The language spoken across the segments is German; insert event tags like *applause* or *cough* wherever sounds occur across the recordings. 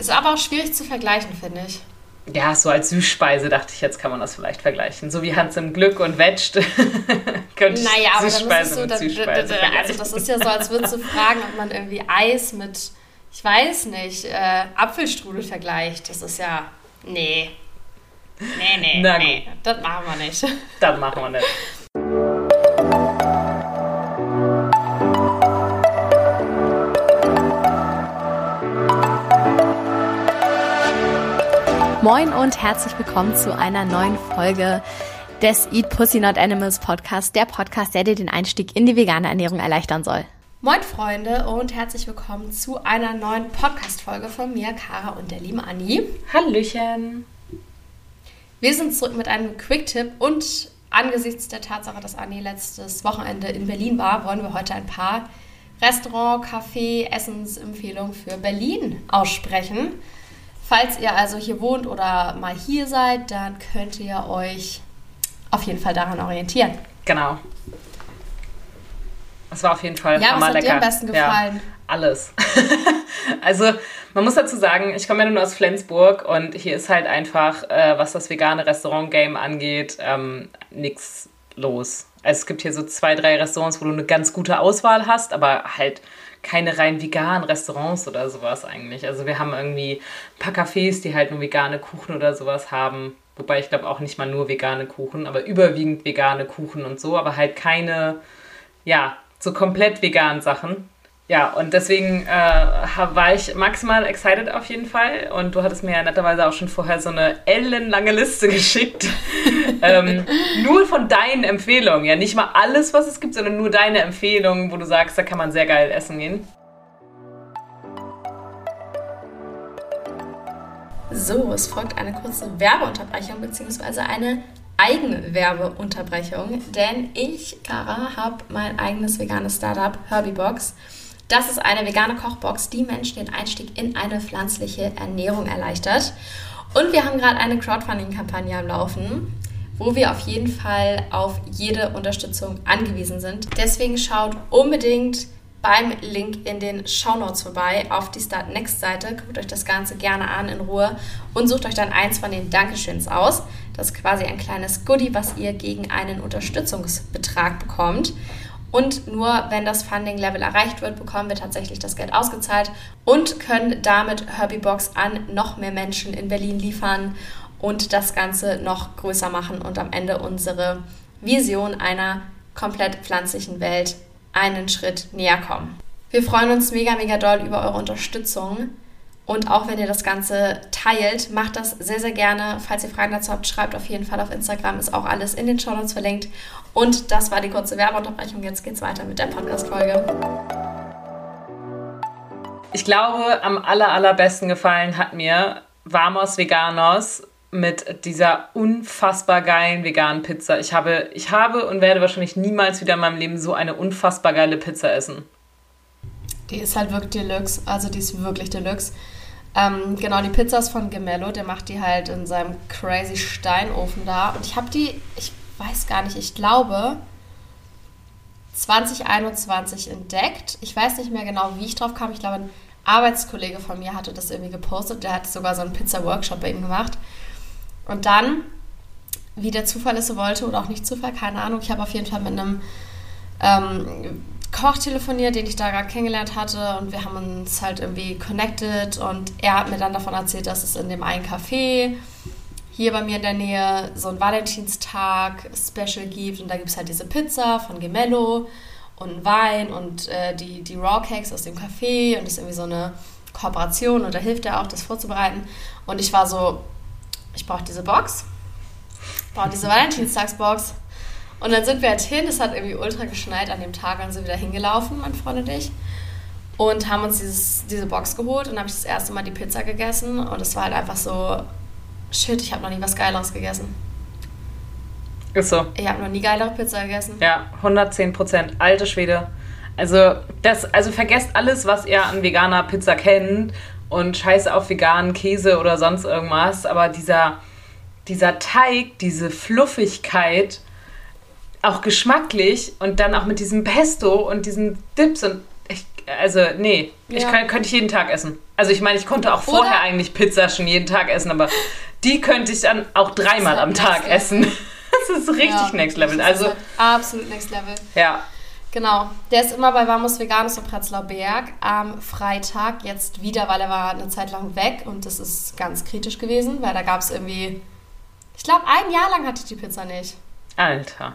Ist aber auch schwierig zu vergleichen, finde ich. Ja, so als Süßspeise dachte ich, jetzt kann man das vielleicht vergleichen. So wie Hans im Glück und Wetscht. *laughs* könnte naja, aber Süßspeise dann ist es so, da, da, da, also das ist ja so, als würdest du *laughs* fragen, ob man irgendwie Eis mit, ich weiß nicht, äh, Apfelstrudel vergleicht. Das ist ja, nee. Nee, nee, Na nee, das machen wir nicht. Das machen wir nicht. *laughs* Moin und herzlich willkommen zu einer neuen Folge des Eat Pussy Not Animals Podcast, der Podcast, der dir den Einstieg in die vegane Ernährung erleichtern soll. Moin Freunde und herzlich willkommen zu einer neuen Podcast-Folge von mir, Kara und der lieben Anni. Hallöchen. Wir sind zurück mit einem Quick-Tipp und angesichts der Tatsache, dass Anni letztes Wochenende in Berlin war, wollen wir heute ein paar Restaurant, Café, Essensempfehlungen für Berlin aussprechen. Falls ihr also hier wohnt oder mal hier seid, dann könnt ihr euch auf jeden Fall daran orientieren. Genau. Es war auf jeden Fall ja, was hat lecker. dir am besten gefallen? Ja, alles. *laughs* also man muss dazu sagen, ich komme ja nur aus Flensburg und hier ist halt einfach, äh, was das vegane Restaurant-Game angeht, ähm, nichts los. Also es gibt hier so zwei, drei Restaurants, wo du eine ganz gute Auswahl hast, aber halt keine rein veganen Restaurants oder sowas eigentlich. Also wir haben irgendwie ein paar Cafés, die halt nur vegane Kuchen oder sowas haben. Wobei ich glaube auch nicht mal nur vegane Kuchen, aber überwiegend vegane Kuchen und so, aber halt keine, ja, so komplett veganen Sachen. Ja, und deswegen äh, war ich maximal excited auf jeden Fall. Und du hattest mir ja netterweise auch schon vorher so eine ellenlange Liste *laughs* geschickt. ähm, nur von deinen Empfehlungen. Ja, nicht mal alles, was es gibt, sondern nur deine Empfehlungen, wo du sagst, da kann man sehr geil essen gehen. So, es folgt eine kurze Werbeunterbrechung bzw. eine Eigenwerbeunterbrechung, denn ich, Kara, habe mein eigenes veganes Startup Herbiebox. Das ist eine vegane Kochbox, die Menschen den Einstieg in eine pflanzliche Ernährung erleichtert. Und wir haben gerade eine Crowdfunding-Kampagne am Laufen, wo wir auf jeden Fall auf jede Unterstützung angewiesen sind. Deswegen schaut unbedingt beim Link in den Show Notes vorbei auf die Start Next Seite. Guckt euch das Ganze gerne an in Ruhe und sucht euch dann eins von den Dankeschöns aus. Das ist quasi ein kleines Goodie, was ihr gegen einen Unterstützungsbetrag bekommt. Und nur wenn das Funding-Level erreicht wird, bekommen wir tatsächlich das Geld ausgezahlt und können damit Herbie-Box an noch mehr Menschen in Berlin liefern und das Ganze noch größer machen und am Ende unsere Vision einer komplett pflanzlichen Welt einen Schritt näher kommen. Wir freuen uns mega, mega doll über eure Unterstützung. Und auch wenn ihr das Ganze teilt, macht das sehr, sehr gerne. Falls ihr Fragen dazu habt, schreibt auf jeden Fall auf Instagram. Ist auch alles in den Show Notes verlinkt. Und das war die kurze Werbeunterbrechung. Jetzt geht's weiter mit der Podcast-Folge. Ich glaube, am aller, allerbesten gefallen hat mir Vamos Veganos mit dieser unfassbar geilen veganen Pizza. Ich habe, ich habe und werde wahrscheinlich niemals wieder in meinem Leben so eine unfassbar geile Pizza essen. Die ist halt wirklich Deluxe. Also die ist wirklich Deluxe. Ähm, genau, die Pizza ist von Gemello. Der macht die halt in seinem crazy Steinofen da. Und ich habe die, ich weiß gar nicht, ich glaube 2021 entdeckt. Ich weiß nicht mehr genau, wie ich drauf kam. Ich glaube, ein Arbeitskollege von mir hatte das irgendwie gepostet. Der hat sogar so einen Pizza-Workshop bei ihm gemacht. Und dann, wie der Zufall es so wollte oder auch nicht Zufall, keine Ahnung, ich habe auf jeden Fall mit einem ähm, Koch telefoniert, den ich da gerade kennengelernt hatte und wir haben uns halt irgendwie connected und er hat mir dann davon erzählt, dass es in dem einen Café hier bei mir in der Nähe so ein Valentinstag-Special gibt und da gibt es halt diese Pizza von Gemello und Wein und äh, die, die Raw Cakes aus dem Café und das ist irgendwie so eine Kooperation und da hilft er auch, das vorzubereiten. Und ich war so, ich brauche diese Box, brauche diese *laughs* Valentinstagsbox und dann sind wir halt hin, es hat irgendwie ultra geschneit an dem Tag, dann sind wir da hingelaufen, mein Freund und ich. Und haben uns dieses, diese Box geholt und habe ich das erste Mal die Pizza gegessen. Und es war halt einfach so, shit, ich habe noch nie was Geileres gegessen. Ist so. Ich habe noch nie geilere Pizza gegessen. Ja, 110 Prozent. Alte Schwede. Also, das, also vergesst alles, was ihr an veganer Pizza kennt und scheiße auf veganen Käse oder sonst irgendwas. Aber dieser, dieser Teig, diese Fluffigkeit, auch geschmacklich und dann auch mit diesem Pesto und diesen Dips und ich, also nee, ich Ja. kann, könnte ich jeden Tag essen. Also ich meine, ich konnte auch vorher Oder- eigentlich Pizza schon jeden Tag essen, aber die könnte ich dann auch dreimal am Tag essen. *laughs* Das ist richtig Ja, next level. Also halt absolut next level. ja, Genau. Der ist immer bei Vamos Veganes in Prenzlauer Berg am Freitag. Jetzt wieder, weil er war eine Zeit lang weg und das ist ganz kritisch gewesen, weil da gab es irgendwie. Ich glaube, ein Jahr lang hatte ich die Pizza nicht. Alter.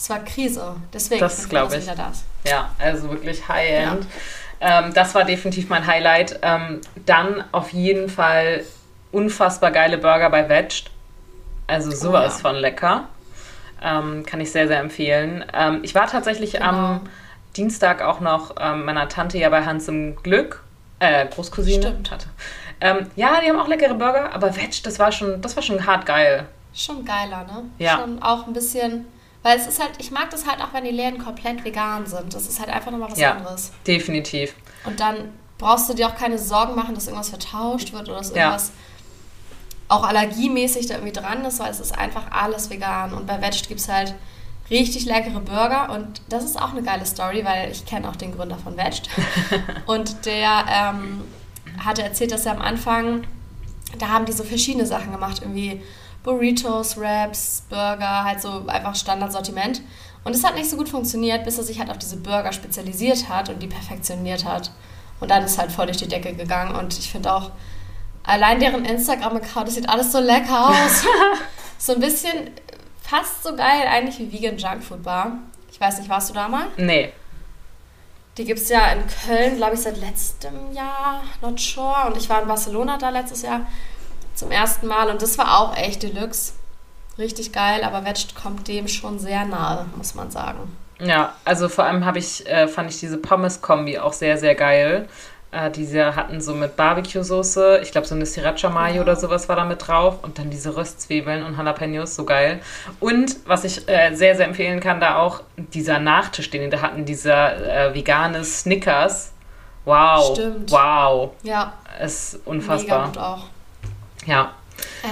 Es war Krise. Deswegen Das bin ich glaub froh, dass ich. wieder da ist. Ja, also wirklich High-End. Ähm, das war definitiv mein Highlight. Ähm, dann auf jeden Fall unfassbar geile Burger bei Veged. Also sowas ja. von lecker. Ähm, kann ich sehr, sehr empfehlen. Ähm, ich war tatsächlich am Genau. Dienstag auch noch ähm, meiner Tante ja bei Hans im Glück. Äh, Großcousine. Stimmt. Tante. Ähm, ja, die haben auch leckere Burger, aber Veged, das war schon, das war schon hart geil. Schon geiler, ne? Ja. Schon auch ein bisschen. Weil es ist halt, ich mag das halt auch, wenn die Läden komplett vegan sind. Das ist halt einfach nochmal was Ja. anderes. Definitiv. Und dann brauchst du dir auch keine Sorgen machen, dass irgendwas vertauscht wird oder dass Ja. irgendwas auch allergiemäßig da irgendwie dran ist, weil es ist einfach alles vegan. Und bei Veg gibt es halt richtig leckere Burger und das ist auch eine geile Story, weil ich kenne auch den Gründer von Veg. *laughs* und der ähm, hatte erzählt, dass er am Anfang, da haben die so verschiedene Sachen gemacht, irgendwie Burritos, Wraps, Burger, halt so einfach Standardsortiment. Und es hat nicht so gut funktioniert, bis er sich halt auf diese Burger spezialisiert hat und die perfektioniert hat. Und dann ist halt voll durch die Decke gegangen. Und ich finde auch, allein deren Instagram-Account, das sieht alles so lecker aus. *laughs* so ein bisschen fast so geil eigentlich wie Vegan Junkfood Bar. Ich weiß nicht, warst du da mal? Nee. Die gibt es ja in Köln, glaube ich, seit letztem Jahr, not sure. Und ich war in Barcelona da letztes Jahr zum ersten Mal und das war auch echt Deluxe. Richtig geil, aber Veg kommt dem schon sehr nahe, muss man sagen. Ja, also vor allem habe ich, äh, fand ich diese Pommes-Kombi auch sehr, sehr geil. Äh, die sie hatten so mit Barbecue-Soße, ich glaube so eine Sriracha-Mayo Ja. oder sowas war da mit drauf und dann diese Röstzwiebeln und Jalapenos, so geil. Und was ich äh, sehr, sehr empfehlen kann, da auch dieser Nachtisch, den die da hatten, dieser äh, vegane Snickers. Wow. Stimmt. Wow. Ja, Ist mega unfassbar. gut auch. Ja.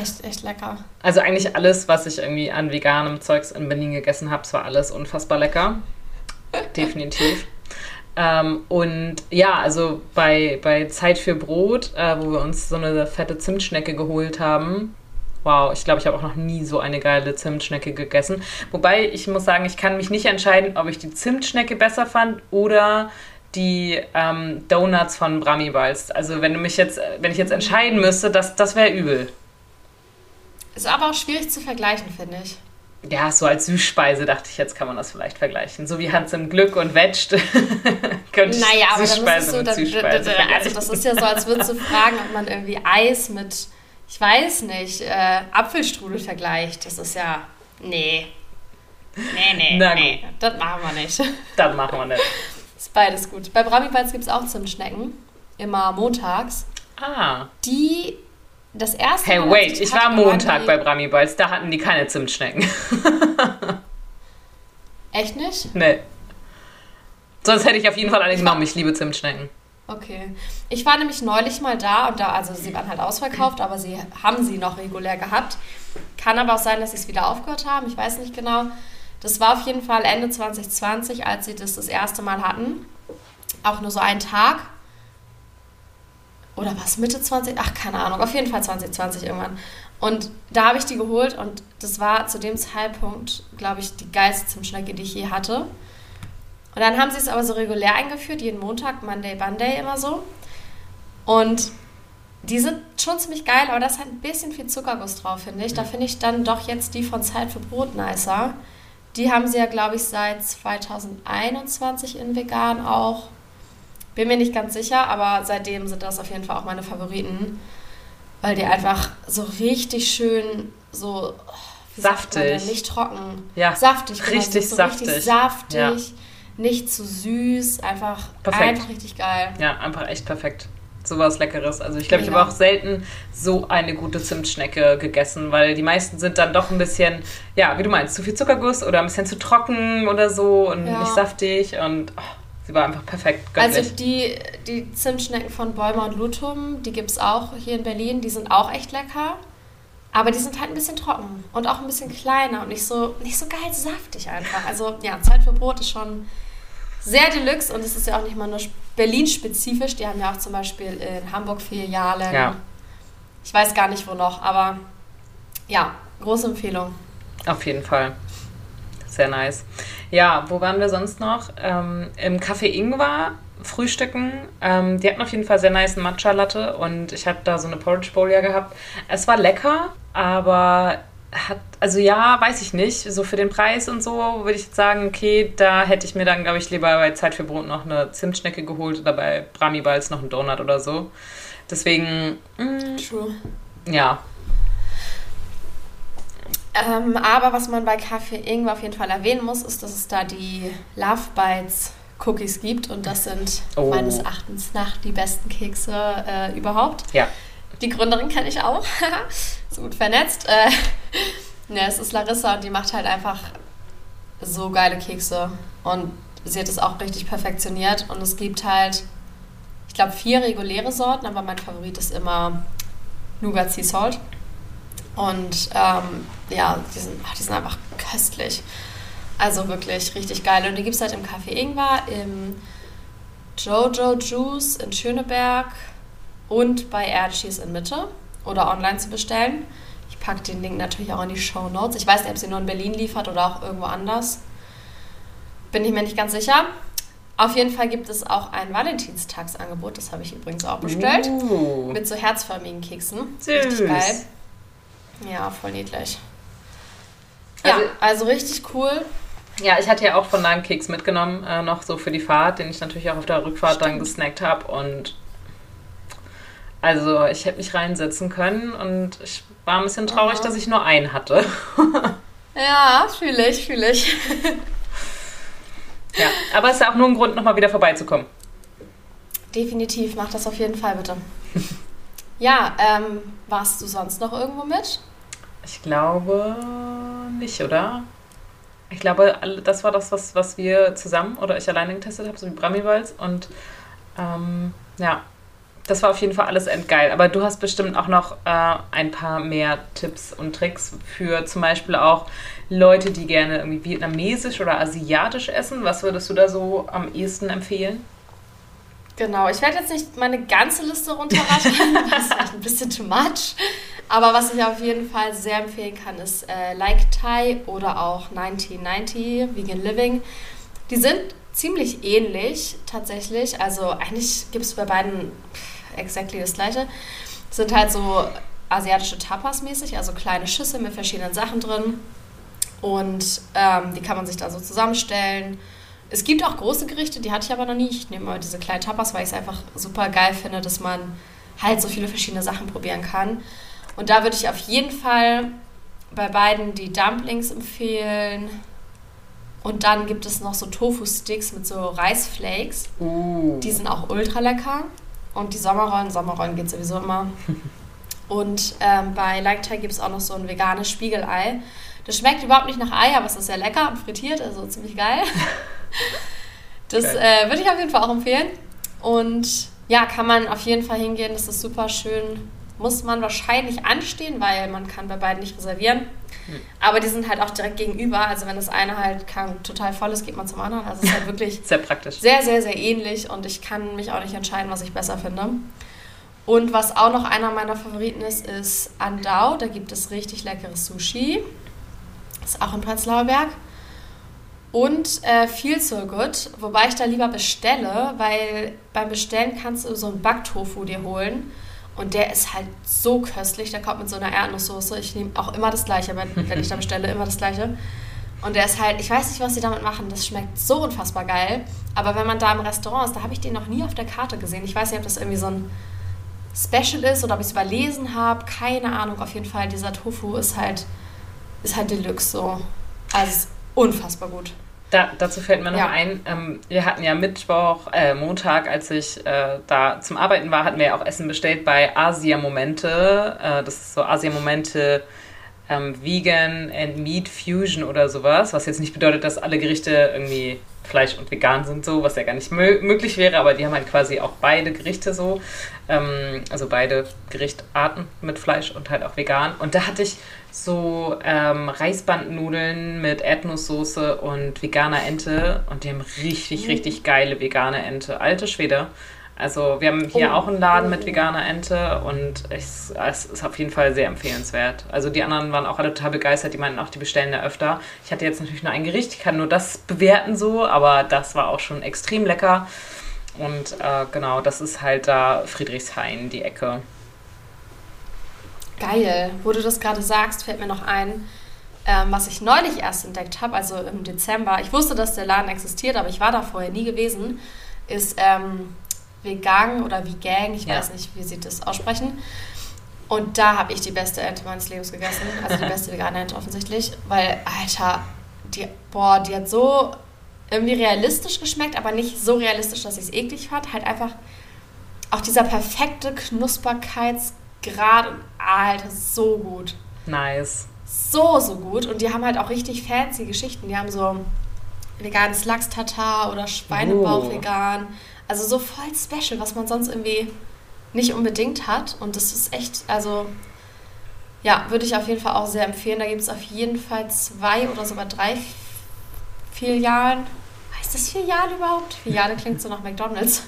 Echt, echt lecker. Also eigentlich alles, was ich irgendwie an veganem Zeugs in Berlin gegessen habe, es war alles unfassbar lecker. *laughs* Definitiv. Ähm, und ja, also bei, bei Zeit für Brot, äh, wo wir uns so eine fette Zimtschnecke geholt haben. Wow, ich glaube, ich habe auch noch nie so eine geile Zimtschnecke gegessen. Wobei ich muss sagen, ich kann mich nicht entscheiden, ob ich die Zimtschnecke besser fand oder die ähm, Donuts von Brami Balls. Also wenn du mich jetzt, wenn ich jetzt entscheiden müsste, das, das wäre übel. Ist aber auch schwierig zu vergleichen, finde ich. Ja, so als Süßspeise dachte ich, jetzt kann man das vielleicht vergleichen. So wie Hans im Glück und Veged *laughs* könnte Naja, aber dann ist Süßspeise es so, mit dann, Süßspeise also das ist ja so, als würdest du fragen, ob man irgendwie Eis mit, ich weiß nicht, äh, Apfelstrudel vergleicht. Das ist ja, nee. Nee, nee, Na nee, das machen wir nicht. Das machen wir nicht. Ist beides gut. Bei Brami Bites gibt es auch Zimtschnecken, immer montags. Ah. Die, das erste Hey, Mal, wait, ich war Montag bei Brami Balls, da hatten die keine Zimtschnecken. *laughs* Echt nicht? nee. Sonst hätte ich auf jeden Fall eine genommen. Ich liebe Zimtschnecken. Okay. Ich war nämlich neulich mal da und da, also sie waren halt ausverkauft, aber sie haben sie noch regulär gehabt. Kann aber auch sein, dass sie es wieder aufgehört haben. Ich weiß nicht genau. Das war auf jeden Fall Ende 2020, als sie das das erste Mal hatten. Auch nur so einen Tag. Oder was, Mitte 20? Ach, keine Ahnung. Auf jeden Fall 2020 irgendwann. Und da habe ich die geholt und das war zu dem Zeitpunkt, glaube ich, die geilste Zimtschnecke, die ich je hatte. Und dann haben sie es aber so regulär eingeführt, jeden Montag, Monday, Monday immer so. Und die sind schon ziemlich geil, aber da ist halt ein bisschen viel Zuckerguss drauf, finde ich. Da finde ich dann doch jetzt die von Zeit für Brot nicer. Die haben sie ja, glaube ich, seit 2021 in vegan auch. Bin mir nicht ganz sicher, aber seitdem sind das auf jeden Fall auch meine Favoriten. Weil die einfach so richtig schön so oh, Saftig. nicht trocken. Ja, Saftig, genau, richtig so saftig. Richtig saftig, Ja. nicht zu süß, einfach, Perfekt. einfach richtig geil. Ja, einfach echt perfekt. Sowas Leckeres. Also ich glaube, ich habe auch selten so eine gute Zimtschnecke gegessen, weil die meisten sind dann doch ein bisschen, ja, wie du meinst, zu viel Zuckerguss oder ein bisschen zu trocken oder so und Ja. nicht saftig und oh, sie war einfach perfekt göttlich. Also die, die Zimtschnecken von Bäumer und Lutum, die gibt es auch hier in Berlin, die sind auch echt lecker. Aber die sind halt ein bisschen trocken und auch ein bisschen kleiner und nicht so, nicht so geil saftig einfach. Also ja, Zeit für Brot ist schon sehr deluxe und es ist ja auch nicht mal nur Berlin-spezifisch. Die haben ja auch zum Beispiel in Hamburg Filialen. Ja. Ich weiß gar nicht, wo noch, aber ja, große Empfehlung. Auf jeden Fall. Sehr nice. Ja, wo waren wir sonst noch? Ähm, Im Café Ingwer frühstücken. Ähm, die hatten auf jeden Fall sehr nice Matcha-Latte und ich habe da so eine Porridge Bowl ja gehabt. Es war lecker, aber hat, also ja, weiß ich nicht. So für den Preis und so würde ich jetzt sagen, okay, da hätte ich mir dann, glaube ich, lieber bei Zeit für Brot noch eine Zimtschnecke geholt oder bei Brami Balls noch einen Donut oder so. Deswegen, mh, mm, True. ja. Ähm, aber was man bei Kaffee Ingwer auf jeden Fall erwähnen muss, ist, dass es da die Love Bites Cookies gibt und das sind oh. meines Erachtens nach die besten Kekse äh, überhaupt. Ja. Die Gründerin kenne ich auch. *laughs* so gut vernetzt. Äh, *laughs* ne, es ist Larissa und die macht halt einfach so geile Kekse. Und sie hat es auch richtig perfektioniert. Und es gibt halt, ich glaube, vier reguläre Sorten, aber mein Favorit ist immer Nougat Sea Salt. Und ähm, ja, die sind, ach, die sind einfach köstlich. Also wirklich richtig geil. Und die gibt es halt im Café Ingwer, im Jojo Juice in Schöneberg und bei Aircheese in Mitte oder online zu bestellen. Ich packe den Link natürlich auch in die Show Notes. Ich weiß nicht, ob sie nur in Berlin liefert oder auch irgendwo anders. Bin ich mir nicht ganz sicher. Auf jeden Fall gibt es auch ein Valentinstagsangebot, das habe ich übrigens auch bestellt. Uh. Mit so herzförmigen Keksen. Süß. Richtig geil. Ja, voll niedlich. Ja, also, also richtig cool. Ja, ich hatte ja auch von da einen Keks mitgenommen, äh, noch so für die Fahrt, den ich natürlich auch auf der Rückfahrt Stimmt. dann gesnackt habe. Und also ich hätte mich reinsetzen können und ich war ein bisschen traurig, Aha. dass ich nur einen hatte. *laughs* ja, fühle ich, fühle ich. ja, aber es ist ja auch nur ein Grund, nochmal wieder vorbeizukommen. Definitiv, mach das auf jeden Fall bitte. ja, ähm, warst du sonst noch irgendwo mit? Ich glaube nicht, oder? Ich glaube, das war das, was, was wir zusammen oder ich alleine getestet habe, so wie Bramibals. Und ähm, ja, das war auf jeden Fall alles endgeil. Aber du hast bestimmt auch noch äh, ein paar mehr Tipps und Tricks für zum Beispiel auch Leute, die gerne irgendwie vietnamesisch oder asiatisch essen. Was würdest du da so am ehesten empfehlen? Genau, ich werde jetzt nicht meine ganze Liste runterrattern, *laughs* das ist ein bisschen too much. Aber was ich auf jeden Fall sehr empfehlen kann, ist äh, Like Thai oder auch 1990 Vegan Living. Die sind ziemlich ähnlich tatsächlich. Also eigentlich gibt es bei beiden exactly das gleiche. Sind halt so asiatische Tapas mäßig, also kleine Schüsse mit verschiedenen Sachen drin. Und ähm, die kann man sich da so zusammenstellen. Es gibt auch große Gerichte, die hatte ich aber noch nie. Ich nehme mal diese kleinen Tapas, weil ich es einfach super geil finde, dass man halt so viele verschiedene Sachen probieren kann. Und da würde ich auf jeden Fall bei beiden die Dumplings empfehlen. Und dann gibt es noch so Tofu-Sticks mit so Reisflakes. Uh. Die sind auch ultra lecker. Und die Sommerrollen, Sommerrollen geht sowieso immer. *laughs* Und ähm, bei Like Thai gibt es auch noch so ein veganes Spiegelei. Das schmeckt überhaupt nicht nach Ei, aber es ist sehr lecker und frittiert, also ziemlich geil. *laughs* Das äh, würde ich auf jeden Fall auch empfehlen. Und ja, kann man auf jeden Fall hingehen. Das ist super schön. Muss man wahrscheinlich anstehen, weil man kann bei beiden nicht reservieren. Hm. Aber die sind halt auch direkt gegenüber. Also wenn das eine halt kann, total voll ist, geht man zum anderen. Also es ist halt wirklich *laughs* sehr praktisch. Sehr, sehr, sehr ähnlich. Und ich kann mich auch nicht entscheiden, was ich besser finde. Und was auch noch einer meiner Favoriten ist, ist Andau. Da gibt es richtig leckeres Sushi. Ist auch in Prenzlauer Berg. Und äh, Feel So Good, wobei ich da lieber bestelle, weil beim Bestellen kannst du so einen Backtofu dir holen. Und der ist halt so köstlich, der kommt mit so einer Erdnusssoße. Ich nehme auch immer das Gleiche, wenn, wenn ich da bestelle, immer das Gleiche. Und der ist halt, ich weiß nicht, was sie damit machen, das schmeckt so unfassbar geil. Aber wenn man da im Restaurant ist, da habe ich den noch nie auf der Karte gesehen. Ich weiß nicht, ob das irgendwie so ein Special ist oder ob ich es überlesen habe. Keine Ahnung, auf jeden Fall, dieser Tofu ist halt, ist halt Deluxe so. Also unfassbar gut. Da, dazu fällt mir noch ja. ein, ähm, wir hatten ja Mittwoch, äh, Montag, als ich äh, da zum Arbeiten war, hatten wir ja auch Essen bestellt bei Asia Momente. Äh, das ist so Asia Momente ähm, Vegan and Meat Fusion oder sowas, was jetzt nicht bedeutet, dass alle Gerichte irgendwie Fleisch und vegan sind so, was ja gar nicht möglich wäre, aber die haben halt quasi auch beide Gerichte so, ähm, also beide Gerichtarten mit Fleisch und halt auch vegan. Und da hatte ich so ähm, Reisbandnudeln mit Erdnusssoße und veganer Ente und die haben richtig, mhm. richtig geile vegane Ente. Alte Schwede. Also wir haben hier oh. auch einen Laden mit veganer Ente und es, es, ist auf jeden Fall sehr empfehlenswert. Also die anderen waren auch alle total begeistert, die meinten auch, die bestellen da öfter. Ich hatte jetzt natürlich nur ein Gericht, ich kann nur das bewerten so, aber das war auch schon extrem lecker. Und äh, genau, das ist halt da Friedrichshain, die Ecke. Geil. Wo du das gerade sagst, fällt mir noch ein, ähm, was ich neulich erst entdeckt habe, also im Dezember. Ich wusste, dass der Laden existiert, aber ich war da vorher nie gewesen. Ist ähm, Vegan oder Vegan, ich ja. weiß nicht, wie sie das aussprechen. Und da habe ich die beste Ente meines Lebens gegessen. Also die *laughs* beste vegane Ente offensichtlich. Weil, Alter, die, boah, die hat so irgendwie realistisch geschmeckt, aber nicht so realistisch, dass ich es eklig fand. Halt einfach auch dieser perfekte Knusperkeitsgrad. Alter, so gut. Nice. So, so gut. Und die haben halt auch richtig fancy Geschichten. Die haben so veganes Lachs-Tatar oder Schweinebauch oh. vegan. Also so voll special, was man sonst irgendwie nicht unbedingt hat. Und das ist echt, also ja, würde ich auf jeden Fall auch sehr empfehlen. Da gibt es auf jeden Fall zwei oder sogar drei Filialen. Heißt das Filiale überhaupt? Filiale klingt so nach McDonalds.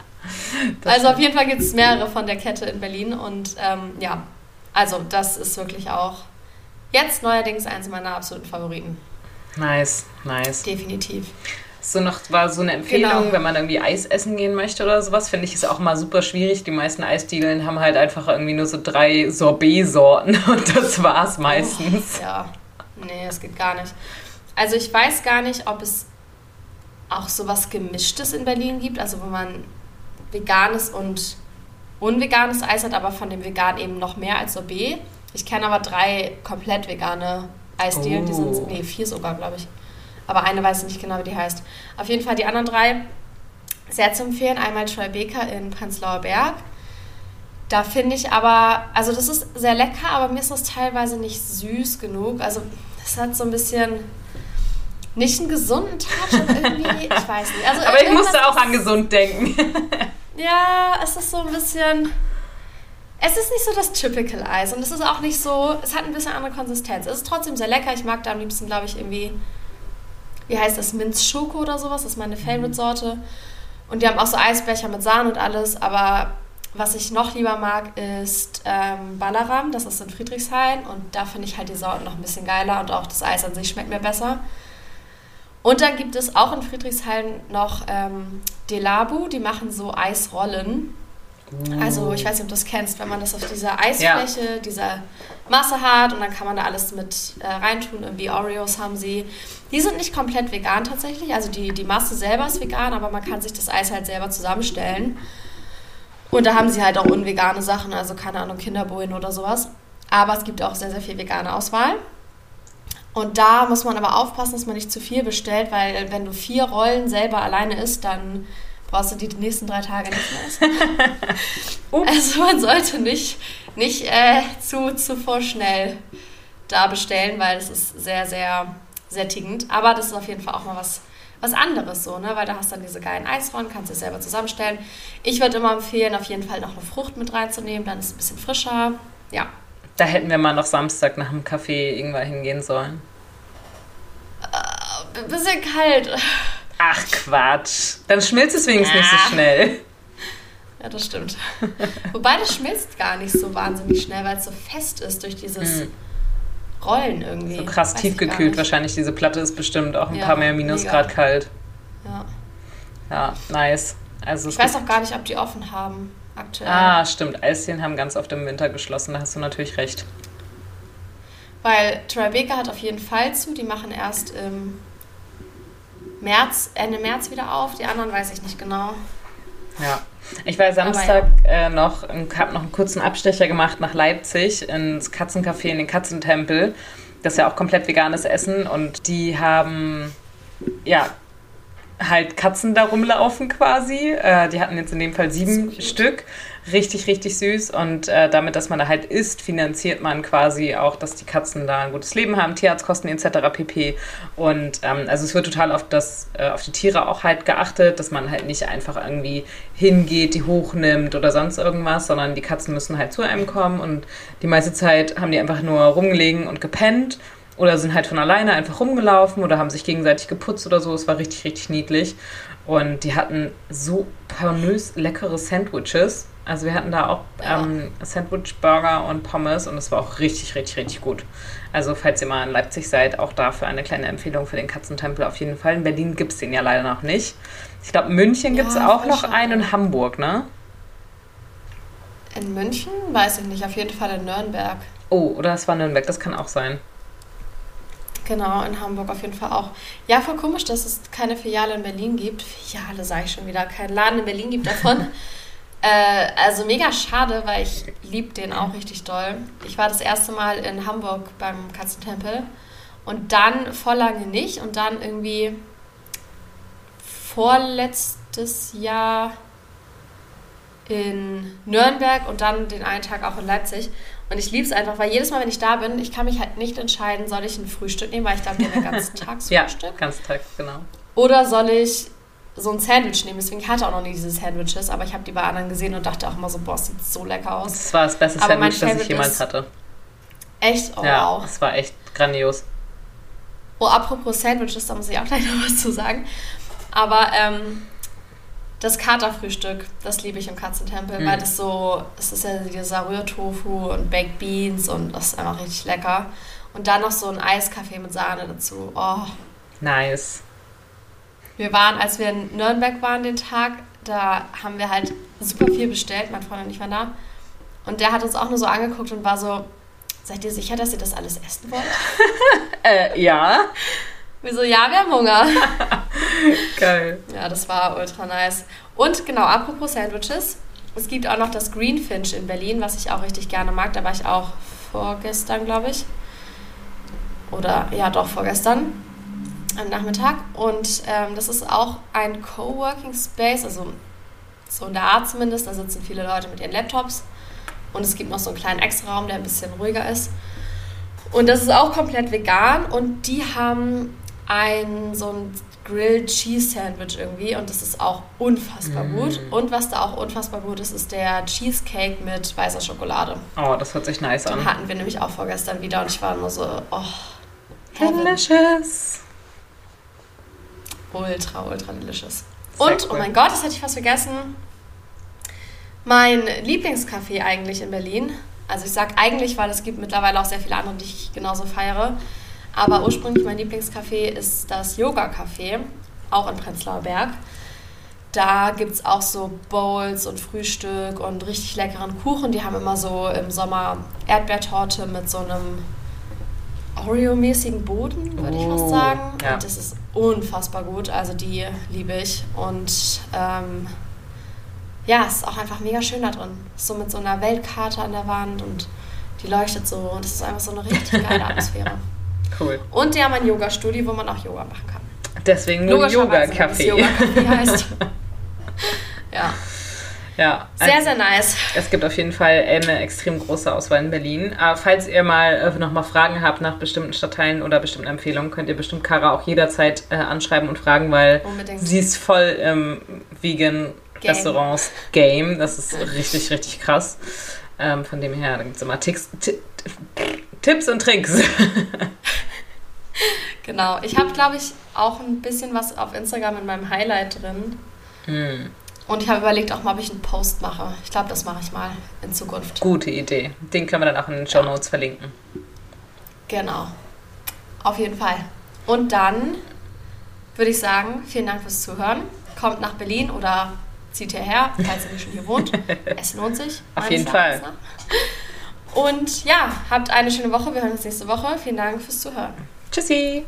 *laughs* also auf jeden Fall gibt es mehrere von der Kette in Berlin. Und ähm, ja, also das ist wirklich auch jetzt neuerdings eins meiner absoluten Favoriten. Nice, nice. Definitiv so noch war so eine Empfehlung, genau. wenn man irgendwie Eis essen gehen möchte oder sowas, finde ich es auch mal super schwierig. Die meisten Eisdielen haben halt einfach irgendwie nur so drei Sorbet-Sorten *laughs* und das war's meistens. Oh, ja, nee, das geht gar nicht. Also ich weiß gar nicht, ob es auch sowas Gemischtes in Berlin gibt, also wo man veganes und unveganes Eis hat, aber von dem vegan eben noch mehr als Sorbet. Ich kenne aber drei komplett vegane Eisdielen, oh. die sind, oh. nee, vier sogar, glaube ich. Aber eine weiß ich nicht genau, wie die heißt. Auf jeden Fall die anderen drei sehr zu empfehlen. Einmal Troy Baker in Prenzlauer Berg. Da finde ich aber, also das ist sehr lecker, aber mir ist das teilweise nicht süß genug. Also das hat so ein bisschen nicht einen gesunden Touch *laughs* irgendwie, ich weiß nicht. Also aber ich musste auch an gesund denken. ja, es ist so ein bisschen, es ist nicht so das Typical Eis und es ist auch nicht so, es hat ein bisschen andere Konsistenz. Es ist trotzdem sehr lecker. Ich mag da am liebsten, glaube ich, irgendwie wie heißt das, Minz Schoko oder sowas, das ist meine Favorite-Sorte. Und die haben auch so Eisbecher mit Sahne und alles, aber was ich noch lieber mag, ist ähm, Ballaram, das ist in Friedrichshain und da finde ich halt die Sorten noch ein bisschen geiler und auch das Eis an sich schmeckt mir besser. Und dann gibt es auch in Friedrichshain noch ähm, Delabu, die machen so Eisrollen. Also ich weiß nicht, ob du das kennst, wenn man das auf dieser Eisfläche, ja. dieser Masse hat und dann kann man da alles mit äh, reintun. Irgendwie Oreos haben sie. Die sind nicht komplett vegan tatsächlich. Also die, die Masse selber ist vegan, aber man kann sich das Eis halt selber zusammenstellen. Und da haben sie halt auch unvegane Sachen, also keine Ahnung, Kinderbohnen oder sowas. Aber es gibt auch sehr, sehr viel vegane Auswahl. Und da muss man aber aufpassen, dass man nicht zu viel bestellt, weil wenn du vier Rollen selber alleine isst, dann brauchst du die, nächsten drei Tage nicht mehr essen. *laughs* also man sollte nicht, nicht äh, zu, zu vorschnell da bestellen, weil es ist sehr, sehr sättigend. Aber das ist auf jeden Fall auch mal was, was anderes so, ne? Weil da hast du dann diese geilen Eisrollen, kannst du selber zusammenstellen. Ich würde immer empfehlen, auf jeden Fall noch eine Frucht mit reinzunehmen, dann ist es ein bisschen frischer. Ja. Da hätten wir mal noch Samstag nach dem Kaffee irgendwann hingehen sollen. Äh, bisschen kalt. Ach Quatsch. Dann schmilzt es wenigstens ja. nicht so schnell. Ja, das stimmt. Wobei das schmilzt gar nicht so wahnsinnig schnell, weil es so fest ist durch dieses hm. Rollen irgendwie. So krass Weiß tiefgekühlt wahrscheinlich. Diese Platte ist bestimmt auch ein ja, paar mehr Minusgrad mega. kalt. Ja. Ja, nice. Also ich weiß auch gar nicht, ob die offen haben aktuell. Ah, stimmt. Eisdielen haben ganz oft im Winter geschlossen, da hast du natürlich recht. Weil Tribeca hat auf jeden Fall zu, die machen erst im März, Ende März wieder auf, die anderen weiß ich nicht genau. Ja, ich war Samstag ja. äh, noch, habe noch einen kurzen Abstecher gemacht nach Leipzig ins Katzencafé in den Katzentempel. Das ist ja auch komplett veganes Essen und die haben ja halt Katzen da rumlaufen quasi. Äh, die hatten jetzt in dem Fall sieben Stück. Richtig, richtig süß. Und äh, damit, dass man da halt isst, finanziert man quasi auch, dass die Katzen da ein gutes Leben haben, Tierarztkosten etc. pp. Und ähm, also es wird total auf, das, äh, auf die Tiere auch halt geachtet, dass man halt nicht einfach irgendwie hingeht, die hochnimmt oder sonst irgendwas, sondern die Katzen müssen halt zu einem kommen und die meiste Zeit haben die einfach nur rumgelegen und gepennt oder sind halt von alleine einfach rumgelaufen oder haben sich gegenseitig geputzt oder so. Es war richtig, richtig niedlich. Und die hatten so pornös leckere Sandwiches. Also wir hatten da auch ähm, Sandwich, Burger und Pommes und es war auch richtig, richtig, richtig gut. Also falls ihr mal in Leipzig seid, auch dafür eine kleine Empfehlung für den Katzentempel auf jeden Fall. In Berlin gibt es den ja leider noch nicht. Ich glaube, München gibt es ja, auch noch einen und Hamburg, ne? In München? Weiß ich nicht. Auf jeden Fall in Nürnberg. Oh, oder es war Nürnberg. Das kann auch sein. Genau, in Hamburg auf jeden Fall auch. Ja, voll komisch, dass es keine Filiale in Berlin gibt. Filiale sage ich schon wieder, keinen Laden in Berlin gibt davon. *laughs* äh, also mega schade, weil ich liebe den auch richtig doll. Ich war das erste Mal in Hamburg beim Katzentempel und dann vor lange nicht und dann irgendwie vorletztes Jahr in Nürnberg und dann den einen Tag auch in Leipzig. Und ich liebe es einfach, weil jedes Mal, wenn ich da bin, ich kann mich halt nicht entscheiden, soll ich ein Frühstück nehmen, weil ich die haben *laughs* ja Ganztagsfrühstück. ja, Ganztag, genau. Oder soll ich so ein Sandwich nehmen? Deswegen hatte ich auch noch nie diese Sandwiches, aber ich habe die bei anderen gesehen und dachte auch immer so, boah, das sieht so lecker aus. Das war das beste aber Sandwich, das ich jemals hatte. Echt? Oh, ja, wow. es war echt grandios. Oh, apropos Sandwiches, da muss ich auch gleich *laughs* noch was zu sagen. Aber ähm, das Katerfrühstück, das liebe ich im Katzentempel, mhm. weil das so, es ist ja dieser Rührtofu und Baked Beans und das ist einfach richtig lecker. Und dann noch so ein Eiskaffee mit Sahne dazu. Oh. Nice. Wir waren, als wir in Nürnberg waren den Tag, da haben wir halt super viel bestellt, mein Freund und ich waren da. Und der hat uns auch nur so angeguckt und war so, seid ihr sicher, dass ihr das alles essen wollt? *laughs* äh, ja. Wir so, ja, wir haben Hunger. *laughs* Geil. Ja, das war ultra nice. Und genau, apropos Sandwiches. Es gibt auch noch das Greenfinch in Berlin, was ich auch richtig gerne mag. Da war ich auch vorgestern, glaube ich. Oder ja, doch vorgestern am Nachmittag. Und ähm, das ist auch ein Coworking Space, also so in der Art zumindest. Da sitzen viele Leute mit ihren Laptops. Und es gibt noch so einen kleinen Extra-Raum, der ein bisschen ruhiger ist. Und das ist auch komplett vegan. Und die haben ein so ein Grilled Cheese Sandwich irgendwie und das ist auch unfassbar mm. gut. Und was da auch unfassbar gut ist, ist der Cheesecake mit weißer Schokolade. Oh, das hört sich nice Den an. Den hatten wir nämlich auch vorgestern wieder und ich war nur so, oh, delicious. Ultra, ultra delicious. Sehr und, oh cool. oh mein Gott, das hätte ich fast vergessen. Mein Lieblingscafé eigentlich in Berlin. Also ich sage eigentlich, weil es gibt mittlerweile auch sehr viele andere, die ich genauso feiere. Aber ursprünglich mein Lieblingscafé ist das Yoga-Café, auch in Prenzlauer Berg. Da gibt es auch so Bowls und Frühstück und richtig leckeren Kuchen. Die haben immer so im Sommer Erdbeertorte mit so einem Oreo-mäßigen Boden, würde oh, ich fast oh, sagen. Ja. Und das ist unfassbar gut. Also die liebe ich. Und ähm, ja, es ist auch einfach mega schön da drin. So mit so einer Weltkarte an der Wand und die leuchtet so. Und es ist einfach so eine richtig geile *laughs* Atmosphäre. Cool. Und die haben ein Yoga-Studio, wo man auch Yoga machen kann. Deswegen nur Yoga-Café. Yoga heißt. *laughs* ja. Ja. Sehr, also, sehr nice. Es gibt auf jeden Fall eine extrem große Auswahl in Berlin. Aber falls ihr mal äh, nochmal Fragen habt nach bestimmten Stadtteilen oder bestimmten Empfehlungen, könnt ihr bestimmt Kara auch jederzeit äh, anschreiben und fragen, weil Unbedingt. sie ist voll im Vegan Game. Restaurants Game. Das ist richtig, richtig krass. Ähm, von dem her, da gibt es immer Ticks, Tipps und Tricks. *laughs* genau. Ich habe, glaube ich, auch ein bisschen was auf Instagram in meinem Highlight drin. Hm. Und ich habe überlegt auch mal, ob ich einen Post mache. Ich glaube, das mache ich mal in Zukunft. Gute Idee. Den können wir dann auch in den Show Notes ja. verlinken. Genau. Auf jeden Fall. Und dann würde ich sagen, vielen Dank fürs Zuhören. Kommt nach Berlin oder zieht hierher, falls ihr nicht schon hier wohnt. *laughs* Es lohnt sich. Auf jeden Fall. Und ja, habt eine schöne Woche. Wir hören uns nächste Woche. Vielen Dank fürs Zuhören. Tschüssi.